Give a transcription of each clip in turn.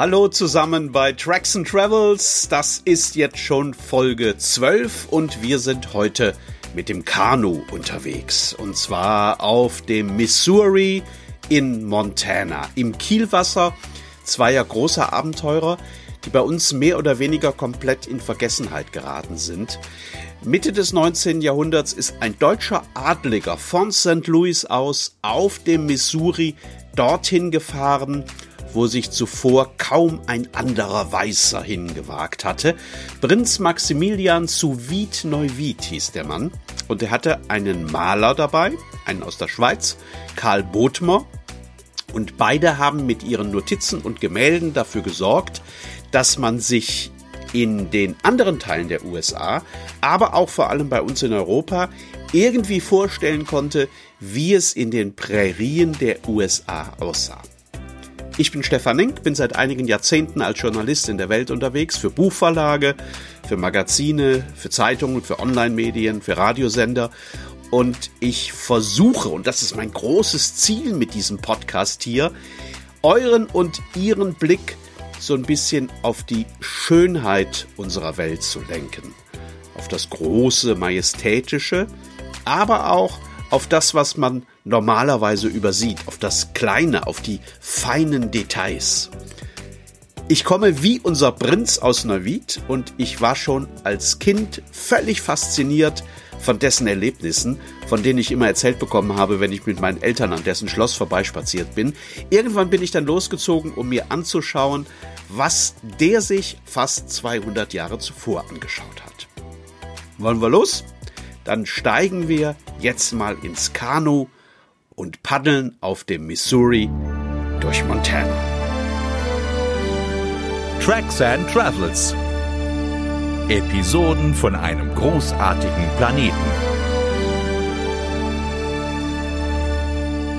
Hallo zusammen bei Tracks and Travels. Das ist jetzt schon Folge 12 und wir sind heute mit dem Kanu unterwegs. Und zwar auf dem Missouri in Montana. Im Kielwasser zweier großer Abenteurer, die bei uns mehr oder weniger komplett in Vergessenheit geraten sind. Mitte des 19. Jahrhunderts ist ein deutscher Adliger von St. Louis aus auf dem Missouri dorthin gefahren, wo sich zuvor kaum ein anderer Weißer hingewagt hatte. Prinz Maximilian zu Wied Neuwied hieß der Mann und er hatte einen Maler dabei, einen aus der Schweiz, Karl Bodmer, und beide haben mit ihren Notizen und Gemälden dafür gesorgt, dass man sich in den anderen Teilen der USA, aber auch vor allem bei uns in Europa, irgendwie vorstellen konnte, wie es in den Prärien der USA aussah. Ich bin Stefan Link, bin seit einigen Jahrzehnten als Journalist in der Welt unterwegs, für Buchverlage, für Magazine, für Zeitungen, für Online-Medien, für Radiosender. Und ich versuche, und das ist mein großes Ziel mit diesem Podcast hier, euren und ihren Blick so ein bisschen auf die Schönheit unserer Welt zu lenken. Auf das große, majestätische, aber auch auf das, was man normalerweise übersieht, auf das Kleine, auf die feinen Details. Ich komme wie unser Prinz aus Neuwied und ich war schon als Kind völlig fasziniert von dessen Erlebnissen, von denen ich immer erzählt bekommen habe, wenn ich mit meinen Eltern an dessen Schloss vorbeispaziert bin. Irgendwann bin ich dann losgezogen, um mir anzuschauen, was der sich fast 200 Jahre zuvor angeschaut hat. Wollen wir los? Dann steigen wir jetzt mal ins Kanu und paddeln auf dem Missouri durch Montana. Tracks and Travels Episoden von einem großartigen Planeten.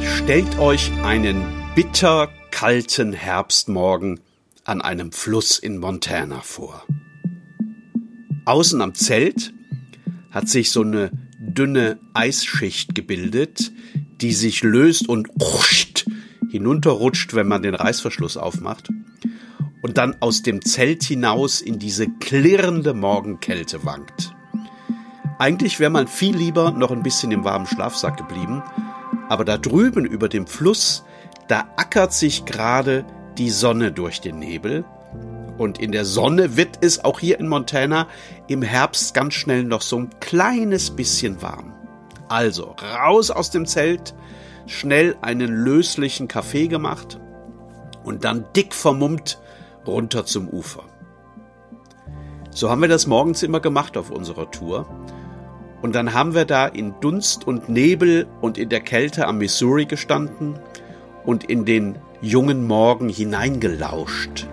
Stellt euch einen bitter kalten Herbstmorgen an einem Fluss in Montana vor. Außen am Zelt hat sich so eine dünne Eisschicht gebildet, die sich löst und hinunterrutscht, wenn man den Reißverschluss aufmacht und dann aus dem Zelt hinaus in diese klirrende Morgenkälte wankt. Eigentlich wäre man viel lieber noch ein bisschen im warmen Schlafsack geblieben, aber da drüben über dem Fluss, da ackert sich gerade die Sonne durch den Nebel und in der Sonne wird es auch hier in Montana im Herbst ganz schnell noch so ein kleines bisschen warm. Also raus aus dem Zelt, schnell einen löslichen Kaffee gemacht und dann dick vermummt runter zum Ufer. So haben wir das morgens immer gemacht auf unserer Tour. Und dann haben wir da in Dunst und Nebel und in der Kälte am Missouri gestanden und in den jungen Morgen hineingelauscht.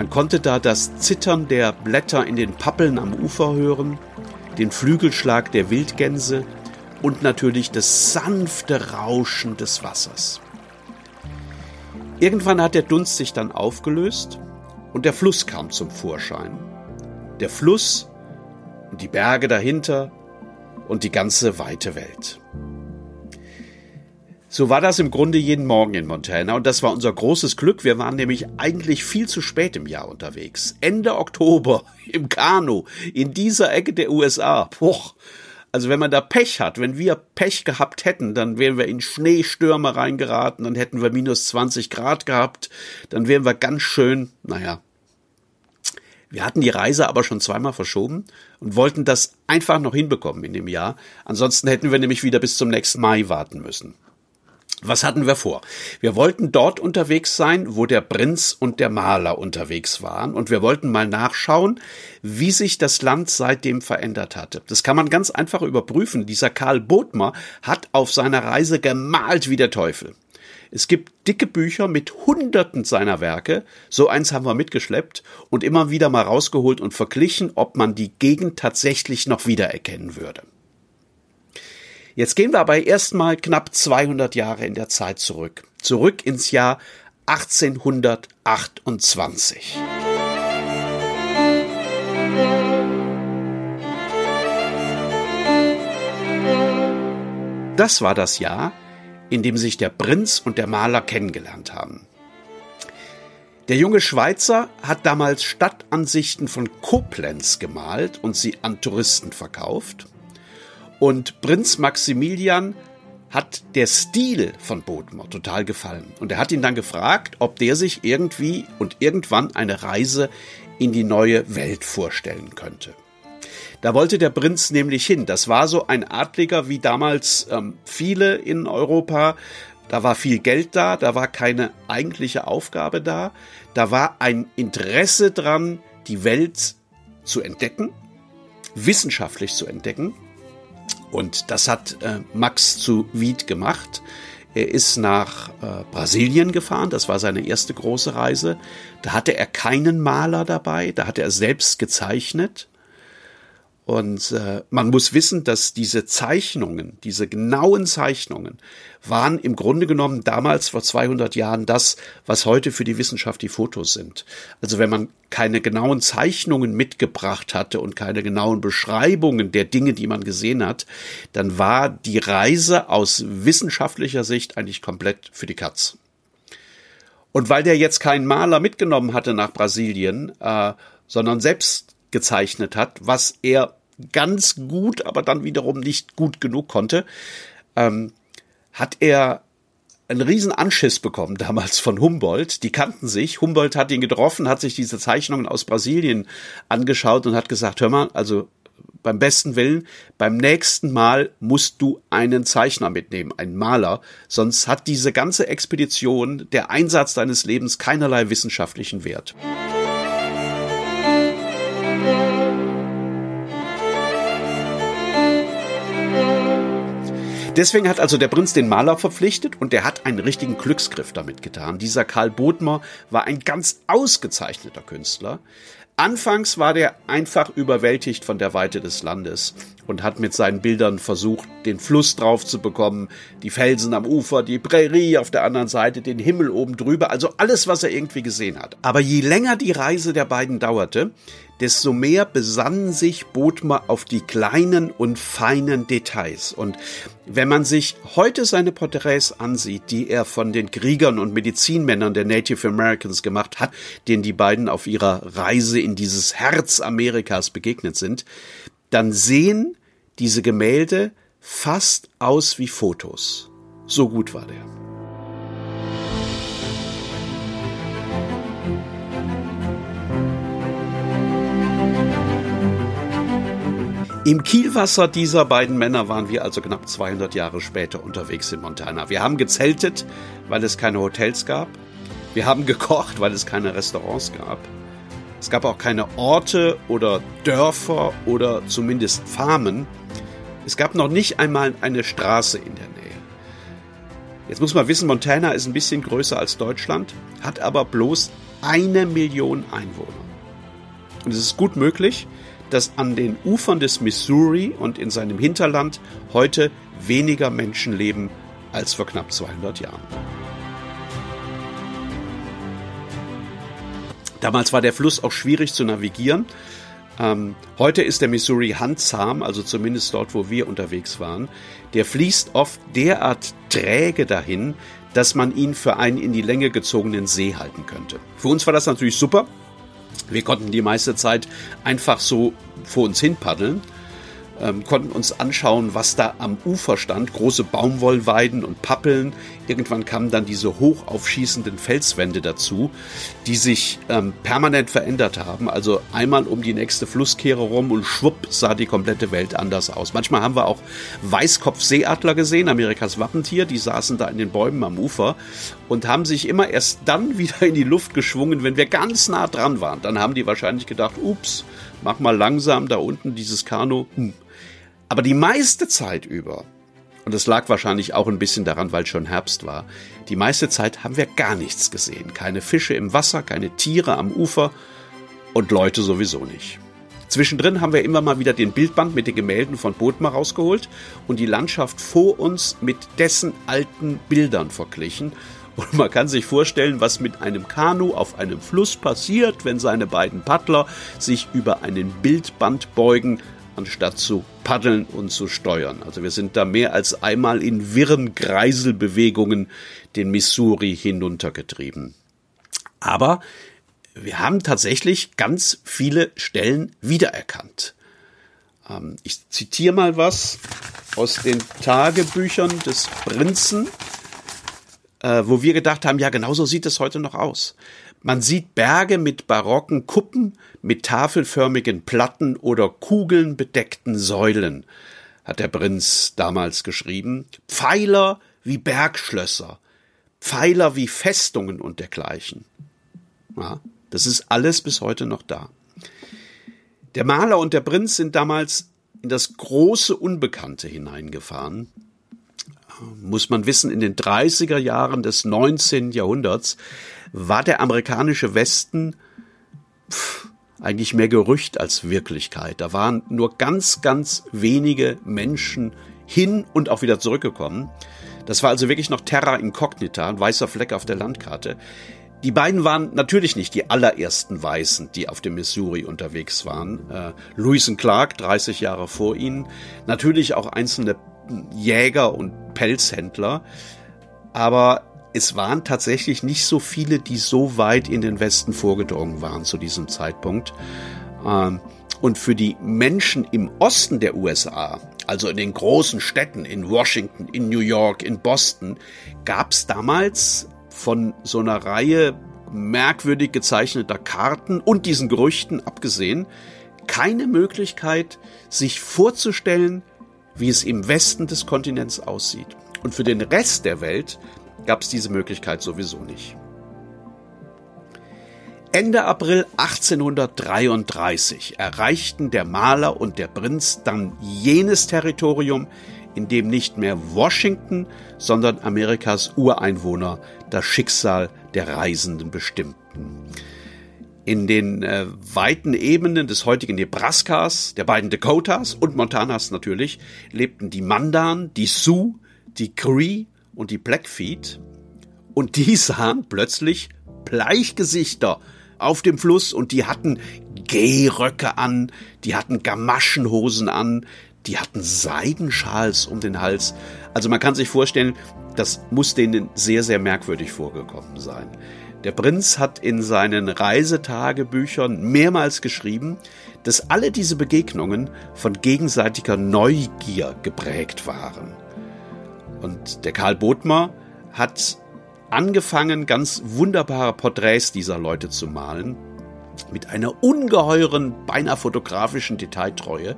Man konnte da das Zittern der Blätter in den Pappeln am Ufer hören den Flügelschlag der Wildgänse und natürlich das sanfte Rauschen des Wassers. Irgendwann hat der Dunst sich dann aufgelöst und der Fluss kam zum Vorschein. Der Fluss und die Berge dahinter und die ganze weite Welt. So war das im Grunde jeden Morgen in Montana und das war unser großes Glück. Wir waren nämlich eigentlich viel zu spät im Jahr unterwegs. Ende Oktober im Kanu in dieser Ecke der USA. Puch. Also wenn man da Pech hat, wenn wir Pech gehabt hätten, dann wären wir in Schneestürme reingeraten, dann hätten wir minus 20 Grad gehabt, dann wären wir ganz schön, naja. Wir hatten die Reise aber schon zweimal verschoben und wollten das einfach noch hinbekommen in dem Jahr. Ansonsten hätten wir nämlich wieder bis zum nächsten Mai warten müssen. Was hatten wir vor? Wir wollten dort unterwegs sein, wo der Prinz und der Maler unterwegs waren, und wir wollten mal nachschauen, wie sich das Land seitdem verändert hatte. Das kann man ganz einfach überprüfen. Dieser Karl Bodmer hat auf seiner Reise gemalt wie der Teufel. Es gibt dicke Bücher mit Hunderten seiner Werke. So eins haben wir mitgeschleppt und immer wieder mal rausgeholt und verglichen, ob man die Gegend tatsächlich noch wiedererkennen würde. Jetzt gehen wir aber erstmal knapp 200 Jahre in der Zeit zurück. Zurück ins Jahr 1828. Das war das Jahr, in dem sich der Prinz und der Maler kennengelernt haben. Der junge Schweizer hat damals Stadtansichten von Koblenz gemalt und sie an Touristen verkauft. Und Prinz Maximilian hat der Stil von Bodmer total gefallen. Und er hat ihn dann gefragt, ob der sich irgendwie und irgendwann eine Reise in die neue Welt vorstellen könnte. Da wollte der Prinz nämlich hin. Das war so ein Adliger wie damals ähm, viele in Europa. Da war viel Geld da, da war keine eigentliche Aufgabe da. Da war ein Interesse dran, die Welt zu entdecken, wissenschaftlich zu entdecken. Und das hat äh, Max zu Wied gemacht. Er ist nach äh, Brasilien gefahren, das war seine erste große Reise. Da hatte er keinen Maler dabei, da hatte er selbst gezeichnet. Und äh, man muss wissen, dass diese Zeichnungen, diese genauen Zeichnungen, waren im Grunde genommen damals vor 200 Jahren das, was heute für die Wissenschaft die Fotos sind. Also wenn man keine genauen Zeichnungen mitgebracht hatte und keine genauen Beschreibungen der Dinge, die man gesehen hat, dann war die Reise aus wissenschaftlicher Sicht eigentlich komplett für die Katz. Und weil der jetzt keinen Maler mitgenommen hatte nach Brasilien, äh, sondern selbst gezeichnet hat, was er ganz gut, aber dann wiederum nicht gut genug konnte, ähm, hat er einen riesen Anschiss bekommen damals von Humboldt. Die kannten sich. Humboldt hat ihn getroffen, hat sich diese Zeichnungen aus Brasilien angeschaut und hat gesagt, hör mal, also beim besten Willen, beim nächsten Mal musst du einen Zeichner mitnehmen, einen Maler, sonst hat diese ganze Expedition, der Einsatz deines Lebens keinerlei wissenschaftlichen Wert. Deswegen hat also der Prinz den Maler verpflichtet und der hat einen richtigen Glücksgriff damit getan. Dieser Karl Bodmer war ein ganz ausgezeichneter Künstler. Anfangs war der einfach überwältigt von der Weite des Landes und hat mit seinen Bildern versucht, den Fluss drauf zu bekommen, die Felsen am Ufer, die Prärie auf der anderen Seite, den Himmel oben drüber, also alles, was er irgendwie gesehen hat. Aber je länger die Reise der beiden dauerte, desto mehr besannen sich Bodmer auf die kleinen und feinen Details. Und wenn man sich heute seine Porträts ansieht, die er von den Kriegern und Medizinmännern der Native Americans gemacht hat, denen die beiden auf ihrer Reise in dieses Herz Amerikas begegnet sind, dann sehen diese Gemälde fast aus wie Fotos. So gut war der. Im Kielwasser dieser beiden Männer waren wir also knapp 200 Jahre später unterwegs in Montana. Wir haben gezeltet, weil es keine Hotels gab. Wir haben gekocht, weil es keine Restaurants gab. Es gab auch keine Orte oder Dörfer oder zumindest Farmen. Es gab noch nicht einmal eine Straße in der Nähe. Jetzt muss man wissen, Montana ist ein bisschen größer als Deutschland, hat aber bloß eine Million Einwohner. Und es ist gut möglich, dass an den Ufern des Missouri und in seinem Hinterland heute weniger Menschen leben als vor knapp 200 Jahren. Damals war der Fluss auch schwierig zu navigieren. Ähm, heute ist der Missouri handzahm, also zumindest dort, wo wir unterwegs waren. Der fließt oft derart träge dahin, dass man ihn für einen in die Länge gezogenen See halten könnte. Für uns war das natürlich super, wir konnten die meiste Zeit einfach so vor uns hin paddeln ähm, konnten uns anschauen, was da am Ufer stand. Große Baumwollweiden und Pappeln. Irgendwann kamen dann diese hoch aufschießenden Felswände dazu, die sich ähm, permanent verändert haben. Also einmal um die nächste Flusskehre rum und schwupp sah die komplette Welt anders aus. Manchmal haben wir auch Weißkopfseeadler gesehen, Amerikas Wappentier. Die saßen da in den Bäumen am Ufer und haben sich immer erst dann wieder in die Luft geschwungen, wenn wir ganz nah dran waren. Dann haben die wahrscheinlich gedacht, ups, mach mal langsam da unten dieses Kanu. Hm aber die meiste Zeit über, und es lag wahrscheinlich auch ein bisschen daran, weil schon Herbst war, die meiste Zeit haben wir gar nichts gesehen. Keine Fische im Wasser, keine Tiere am Ufer und Leute sowieso nicht. Zwischendrin haben wir immer mal wieder den Bildband mit den Gemälden von Bodmer rausgeholt und die Landschaft vor uns mit dessen alten Bildern verglichen. Und man kann sich vorstellen, was mit einem Kanu auf einem Fluss passiert, wenn seine beiden Paddler sich über einen Bildband beugen anstatt zu paddeln und zu steuern. Also wir sind da mehr als einmal in wirren Kreiselbewegungen den Missouri hinuntergetrieben. Aber wir haben tatsächlich ganz viele Stellen wiedererkannt. Ähm, ich zitiere mal was aus den Tagebüchern des Prinzen, äh, wo wir gedacht haben, ja, genauso sieht es heute noch aus. Man sieht Berge mit barocken Kuppen, mit tafelförmigen Platten oder Kugeln bedeckten Säulen, hat der Prinz damals geschrieben. Pfeiler wie Bergschlösser, Pfeiler wie Festungen und dergleichen. Ja, das ist alles bis heute noch da. Der Maler und der Prinz sind damals in das große Unbekannte hineingefahren. Muss man wissen, in den 30er Jahren des 19. Jahrhunderts war der amerikanische Westen pff, eigentlich mehr Gerücht als Wirklichkeit. Da waren nur ganz, ganz wenige Menschen hin und auch wieder zurückgekommen. Das war also wirklich noch Terra Incognita, ein weißer Fleck auf der Landkarte. Die beiden waren natürlich nicht die allerersten Weißen, die auf dem Missouri unterwegs waren. Äh, Lewis und Clark, 30 Jahre vor ihnen, natürlich auch einzelne Jäger und Pelzhändler, aber es waren tatsächlich nicht so viele, die so weit in den Westen vorgedrungen waren zu diesem Zeitpunkt. Ähm, und für die Menschen im Osten der USA, also in den großen Städten, in Washington, in New York, in Boston, gab es damals von so einer Reihe merkwürdig gezeichneter Karten und diesen Gerüchten abgesehen keine Möglichkeit, sich vorzustellen, wie es im Westen des Kontinents aussieht. Und für den Rest der Welt gab es diese Möglichkeit sowieso nicht. Ende April 1833 erreichten der Maler und der Prinz dann jenes Territorium, in dem nicht mehr Washington, sondern Amerikas Ureinwohner das Schicksal der Reisenden bestimmten. In den äh, weiten Ebenen des heutigen Nebraskas, der beiden Dakotas und Montanas natürlich, lebten die Mandan, die Sioux, die Cree und die Blackfeet. Und die sahen plötzlich Bleichgesichter auf dem Fluss und die hatten Gehröcke an, die hatten Gamaschenhosen an, die hatten Seidenschals um den Hals. Also man kann sich vorstellen, das muss denen sehr, sehr merkwürdig vorgekommen sein. Der Prinz hat in seinen Reisetagebüchern mehrmals geschrieben, dass alle diese Begegnungen von gegenseitiger Neugier geprägt waren. Und der Karl Bodmer hat angefangen, ganz wunderbare Porträts dieser Leute zu malen, mit einer ungeheuren, beinahe fotografischen Detailtreue,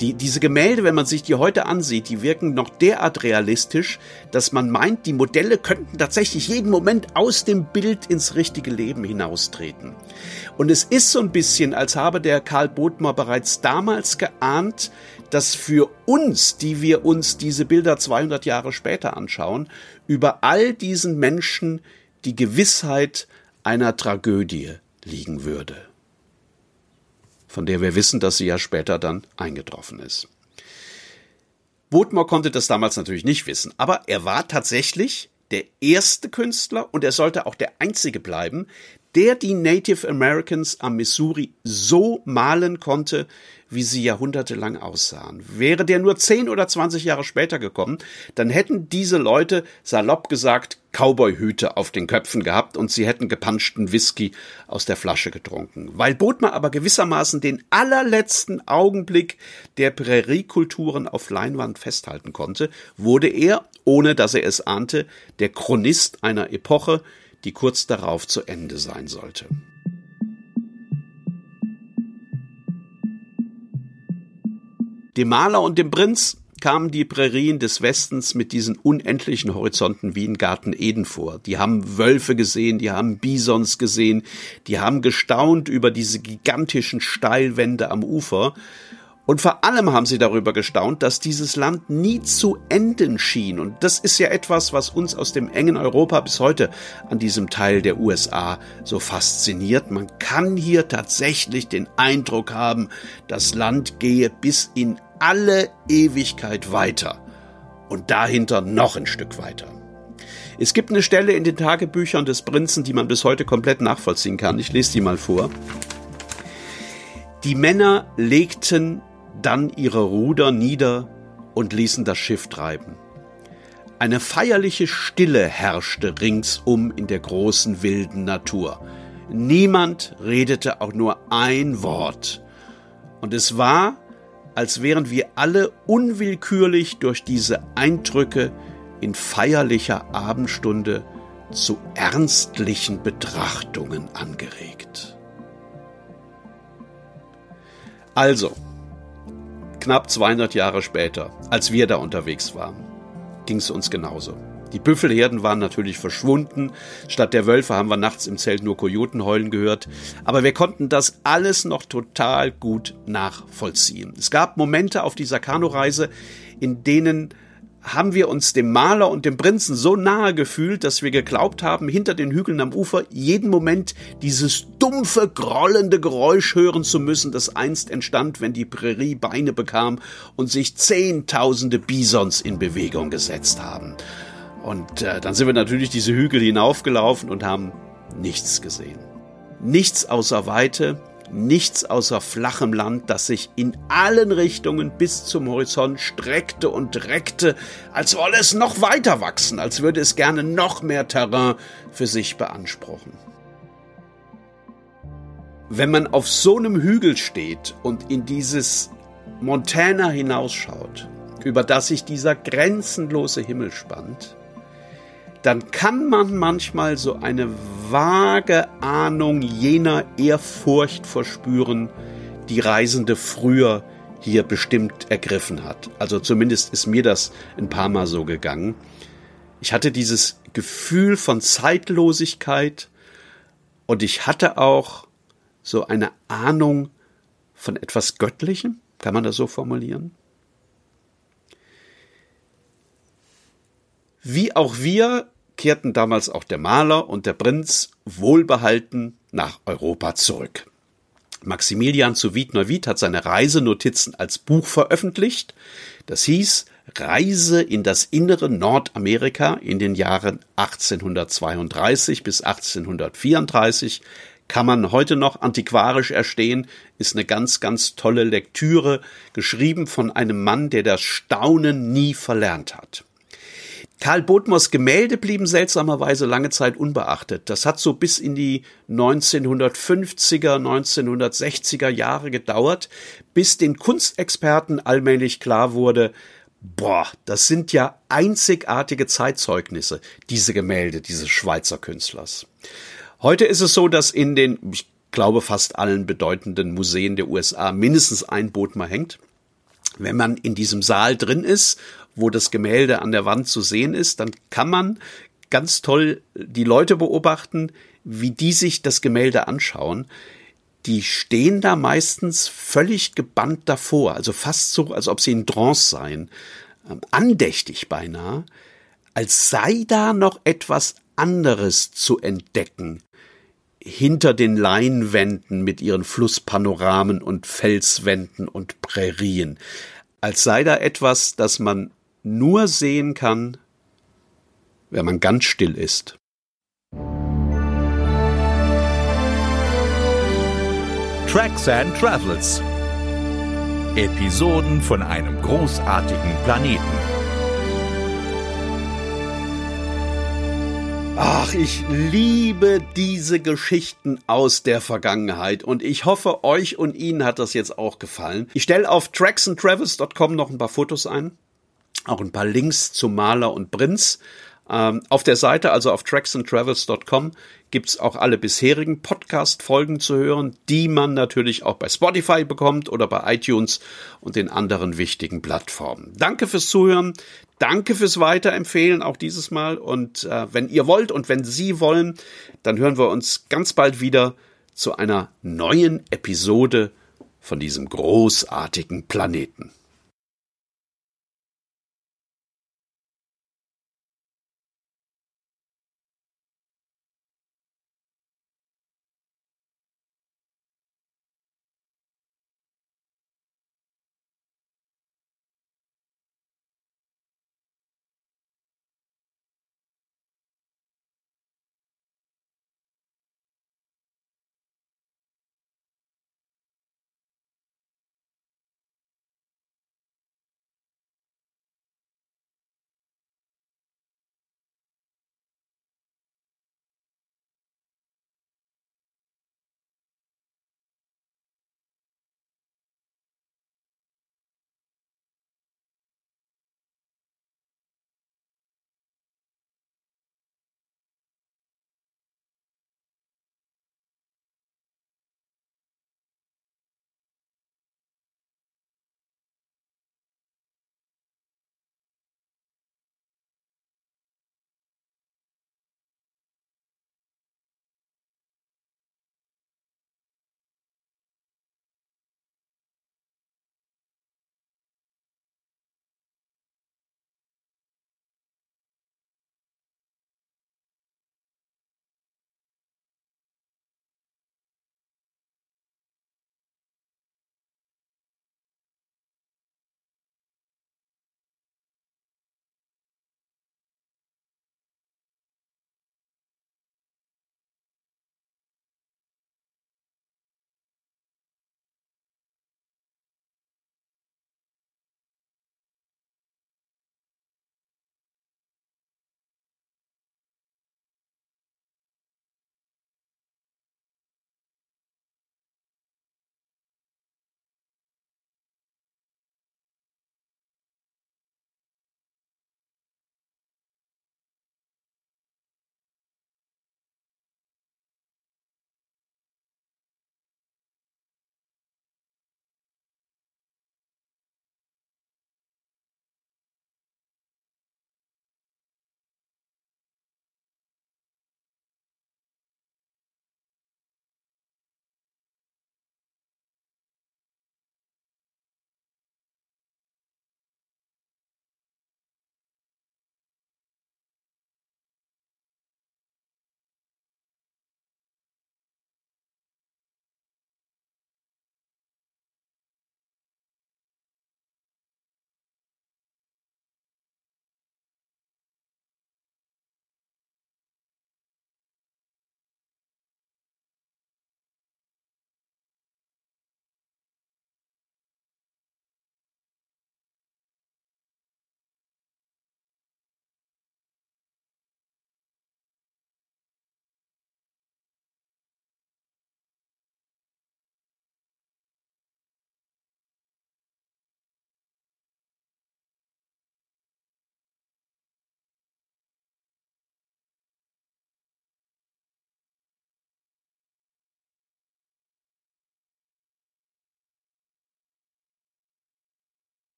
die, diese Gemälde, wenn man sich die heute ansieht, die wirken noch derart realistisch, dass man meint, die Modelle könnten tatsächlich jeden Moment aus dem Bild ins richtige Leben hinaustreten. Und es ist so ein bisschen, als habe der Karl Bodmer bereits damals geahnt, dass für uns, die wir uns diese Bilder 200 Jahre später anschauen, über all diesen Menschen die Gewissheit einer Tragödie liegen würde von der wir wissen, dass sie ja später dann eingetroffen ist. Bodmer konnte das damals natürlich nicht wissen, aber er war tatsächlich der erste Künstler und er sollte auch der einzige bleiben, der die Native Americans am Missouri so malen konnte, wie sie jahrhundertelang aussahen. Wäre der nur 10 oder 20 Jahre später gekommen, dann hätten diese Leute, salopp gesagt, Cowboyhüte auf den Köpfen gehabt und sie hätten gepanschten Whisky aus der Flasche getrunken. Weil Bodmer aber gewissermaßen den allerletzten Augenblick der Präriekulturen auf Leinwand festhalten konnte, wurde er, ohne dass er es ahnte, der Chronist einer Epoche, die kurz darauf zu Ende sein sollte. Dem Maler und dem Prinz kamen die Prärien des Westens mit diesen unendlichen Horizonten wie in Garten Eden vor. Die haben Wölfe gesehen, die haben Bisons gesehen, die haben gestaunt über diese gigantischen Steilwände am Ufer und vor allem haben sie darüber gestaunt, dass dieses Land nie zu enden schien. Und das ist ja etwas, was uns aus dem engen Europa bis heute an diesem Teil der USA so fasziniert. Man kann hier tatsächlich den Eindruck haben, das Land gehe bis in alle Ewigkeit weiter. Und dahinter noch ein Stück weiter. Es gibt eine Stelle in den Tagebüchern des Prinzen, die man bis heute komplett nachvollziehen kann. Ich lese die mal vor. Die Männer legten dann ihre Ruder nieder und ließen das Schiff treiben. Eine feierliche Stille herrschte ringsum in der großen wilden Natur. Niemand redete auch nur ein Wort. Und es war, als wären wir alle unwillkürlich durch diese Eindrücke in feierlicher Abendstunde zu ernstlichen Betrachtungen angeregt. Also, knapp 200 Jahre später, als wir da unterwegs waren, ging es uns genauso. Die Büffelherden waren natürlich verschwunden. Statt der Wölfe haben wir nachts im Zelt nur Kojoten heulen gehört. Aber wir konnten das alles noch total gut nachvollziehen. Es gab Momente auf dieser Kanureise, in denen haben wir uns dem Maler und dem Prinzen so nahe gefühlt, dass wir geglaubt haben, hinter den Hügeln am Ufer jeden Moment dieses dumpfe, grollende Geräusch hören zu müssen, das einst entstand, wenn die Prärie Beine bekam und sich Zehntausende Bisons in Bewegung gesetzt haben. Und äh, dann sind wir natürlich diese Hügel hinaufgelaufen und haben nichts gesehen. Nichts außer Weite, nichts außer flachem Land, das sich in allen Richtungen bis zum Horizont streckte und reckte, als wolle es noch weiter wachsen, als würde es gerne noch mehr Terrain für sich beanspruchen. Wenn man auf so einem Hügel steht und in dieses Montana hinausschaut, über das sich dieser grenzenlose Himmel spannt, dann kann man manchmal so eine vage Ahnung jener Ehrfurcht verspüren, die Reisende früher hier bestimmt ergriffen hat. Also zumindest ist mir das ein paar Mal so gegangen. Ich hatte dieses Gefühl von Zeitlosigkeit und ich hatte auch so eine Ahnung von etwas Göttlichem, kann man das so formulieren? Wie auch wir kehrten damals auch der Maler und der Prinz wohlbehalten nach Europa zurück. Maximilian zu Wied-Neuwied hat seine Reisenotizen als Buch veröffentlicht. Das hieß Reise in das innere Nordamerika in den Jahren 1832 bis 1834 kann man heute noch antiquarisch erstehen, ist eine ganz, ganz tolle Lektüre, geschrieben von einem Mann, der das Staunen nie verlernt hat. Karl Bodmers Gemälde blieben seltsamerweise lange Zeit unbeachtet. Das hat so bis in die 1950er, 1960er Jahre gedauert, bis den Kunstexperten allmählich klar wurde, boah, das sind ja einzigartige Zeitzeugnisse, diese Gemälde dieses Schweizer Künstlers. Heute ist es so, dass in den, ich glaube, fast allen bedeutenden Museen der USA mindestens ein Bodmer hängt. Wenn man in diesem Saal drin ist wo das Gemälde an der Wand zu sehen ist, dann kann man ganz toll die Leute beobachten, wie die sich das Gemälde anschauen. Die stehen da meistens völlig gebannt davor, also fast so, als ob sie in Trance seien, ähm, andächtig beinahe, als sei da noch etwas anderes zu entdecken hinter den Leinwänden mit ihren Flusspanoramen und Felswänden und Prärien, als sei da etwas, das man nur sehen kann, wenn man ganz still ist. Tracks and Travels. Episoden von einem großartigen Planeten. Ach, ich liebe diese Geschichten aus der Vergangenheit und ich hoffe, euch und Ihnen hat das jetzt auch gefallen. Ich stelle auf tracksandtravels.com noch ein paar Fotos ein auch ein paar Links zu Maler und Prinz. Ähm, auf der Seite, also auf tracksandtravels.com, gibt's auch alle bisherigen Podcast-Folgen zu hören, die man natürlich auch bei Spotify bekommt oder bei iTunes und den anderen wichtigen Plattformen. Danke fürs Zuhören, danke fürs Weiterempfehlen, auch dieses Mal. Und äh, wenn ihr wollt und wenn Sie wollen, dann hören wir uns ganz bald wieder zu einer neuen Episode von diesem großartigen Planeten.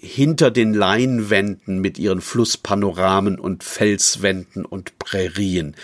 Hinter den Leinwänden mit ihren Flusspanoramen und Felswänden und Prärien.